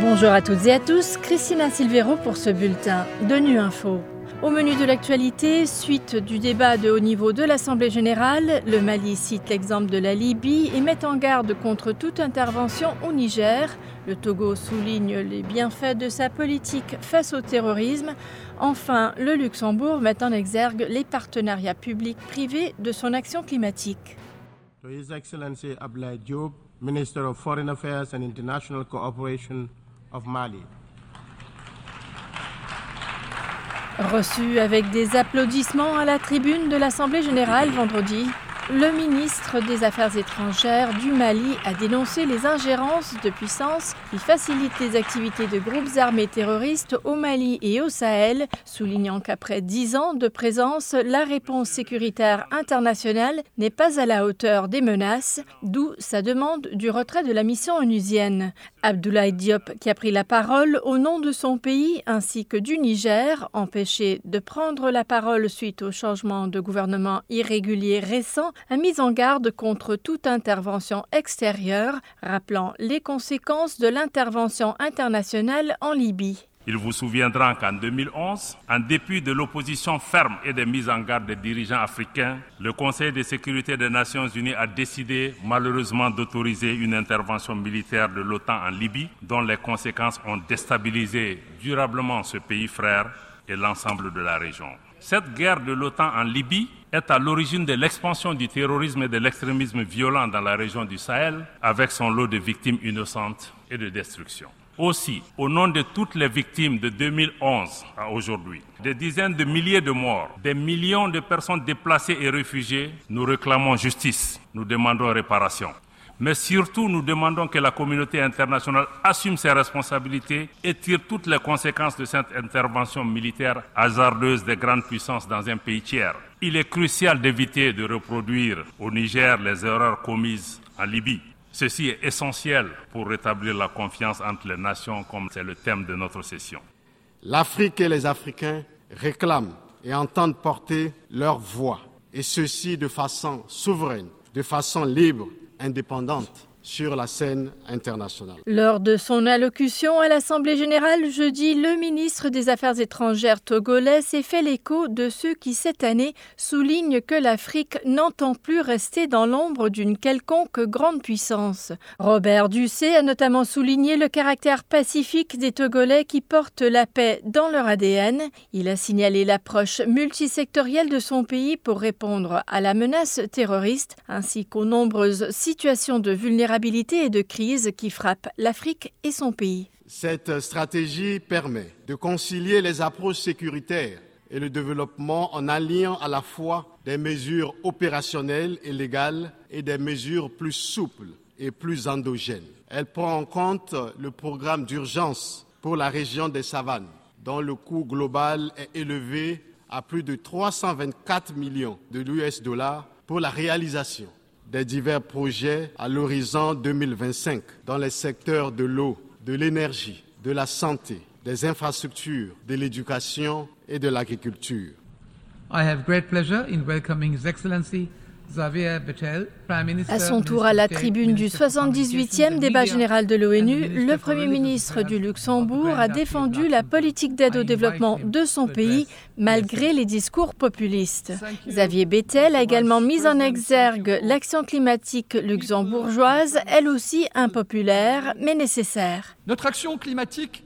Bonjour à toutes et à tous, Christina Silvero pour ce bulletin de Nu Info. Au menu de l'actualité, suite du débat de haut niveau de l'Assemblée générale, le Mali cite l'exemple de la Libye et met en garde contre toute intervention au Niger. Le Togo souligne les bienfaits de sa politique face au terrorisme. Enfin, le Luxembourg met en exergue les partenariats publics-privés de son action climatique. Reçu avec des applaudissements à la tribune de l'Assemblée générale vendredi, le ministre des Affaires étrangères du Mali a dénoncé les ingérences de puissances qui facilitent les activités de groupes armés terroristes au Mali et au Sahel, soulignant qu'après dix ans de présence, la réponse sécuritaire internationale n'est pas à la hauteur des menaces, d'où sa demande du retrait de la mission onusienne. Abdoulaye Diop, qui a pris la parole au nom de son pays ainsi que du Niger, empêché de prendre la parole suite au changement de gouvernement irrégulier récent, a mis en garde contre toute intervention extérieure, rappelant les conséquences de l'intervention internationale en Libye. Il vous souviendra qu'en 2011, en dépit de l'opposition ferme et des mises en garde des dirigeants africains, le Conseil de sécurité des Nations Unies a décidé malheureusement d'autoriser une intervention militaire de l'OTAN en Libye, dont les conséquences ont déstabilisé durablement ce pays frère et l'ensemble de la région. Cette guerre de l'OTAN en Libye est à l'origine de l'expansion du terrorisme et de l'extrémisme violent dans la région du Sahel, avec son lot de victimes innocentes et de destruction. Aussi, au nom de toutes les victimes de 2011 à aujourd'hui, des dizaines de milliers de morts, des millions de personnes déplacées et réfugiées, nous réclamons justice, nous demandons réparation. Mais surtout, nous demandons que la communauté internationale assume ses responsabilités et tire toutes les conséquences de cette intervention militaire hasardeuse des grandes puissances dans un pays tiers. Il est crucial d'éviter de reproduire au Niger les erreurs commises en Libye. Ceci est essentiel pour rétablir la confiance entre les nations, comme c'est le thème de notre session. L'Afrique et les Africains réclament et entendent porter leur voix, et ceci de façon souveraine, de façon libre, indépendante sur la scène internationale. Lors de son allocution à l'Assemblée générale jeudi, le ministre des Affaires étrangères togolais s'est fait l'écho de ceux qui, cette année, soulignent que l'Afrique n'entend plus rester dans l'ombre d'une quelconque grande puissance. Robert Ducé a notamment souligné le caractère pacifique des Togolais qui portent la paix dans leur ADN. Il a signalé l'approche multisectorielle de son pays pour répondre à la menace terroriste ainsi qu'aux nombreuses situations de et de crise qui frappent l'Afrique et son pays. Cette stratégie permet de concilier les approches sécuritaires et le développement en alliant à la fois des mesures opérationnelles et légales et des mesures plus souples et plus endogènes. Elle prend en compte le programme d'urgence pour la région des savanes, dont le coût global est élevé à plus de 324 millions de l'US dollars pour la réalisation des divers projets à l'horizon 2025 dans les secteurs de l'eau, de l'énergie, de la santé, des infrastructures, de l'éducation et de l'agriculture. I have great pleasure in welcoming His Excellency à son tour à la tribune du 78e débat général de l'ONU, le Premier ministre du Luxembourg a défendu la politique d'aide au développement de son pays malgré les discours populistes. Xavier Bettel a également mis en exergue l'action climatique luxembourgeoise, elle aussi impopulaire mais nécessaire. Notre action climatique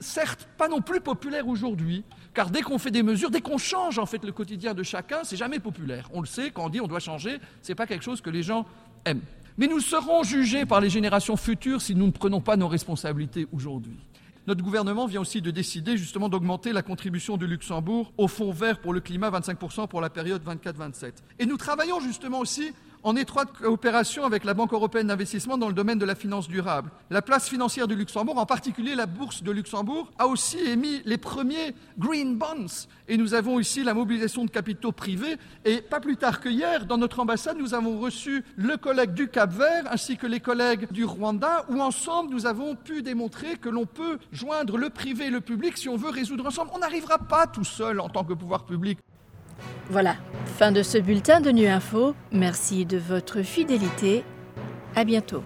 certes pas non plus populaire aujourd'hui, car dès qu'on fait des mesures, dès qu'on change en fait le quotidien de chacun, c'est jamais populaire. On le sait, quand on dit on doit changer, c'est pas quelque chose que les gens aiment. Mais nous serons jugés par les générations futures si nous ne prenons pas nos responsabilités aujourd'hui. Notre gouvernement vient aussi de décider justement d'augmenter la contribution du Luxembourg au Fonds vert pour le climat, 25% pour la période 24-27. Et nous travaillons justement aussi en étroite coopération avec la Banque européenne d'investissement dans le domaine de la finance durable. La place financière du Luxembourg, en particulier la bourse de Luxembourg, a aussi émis les premiers green bonds. Et nous avons ici la mobilisation de capitaux privés. Et pas plus tard que hier, dans notre ambassade, nous avons reçu le collègue du Cap Vert ainsi que les collègues du Rwanda, où ensemble nous avons pu démontrer que l'on peut joindre le privé et le public si on veut résoudre ensemble. On n'arrivera pas tout seul en tant que pouvoir public. Voilà, fin de ce bulletin de Nu Info. Merci de votre fidélité. À bientôt.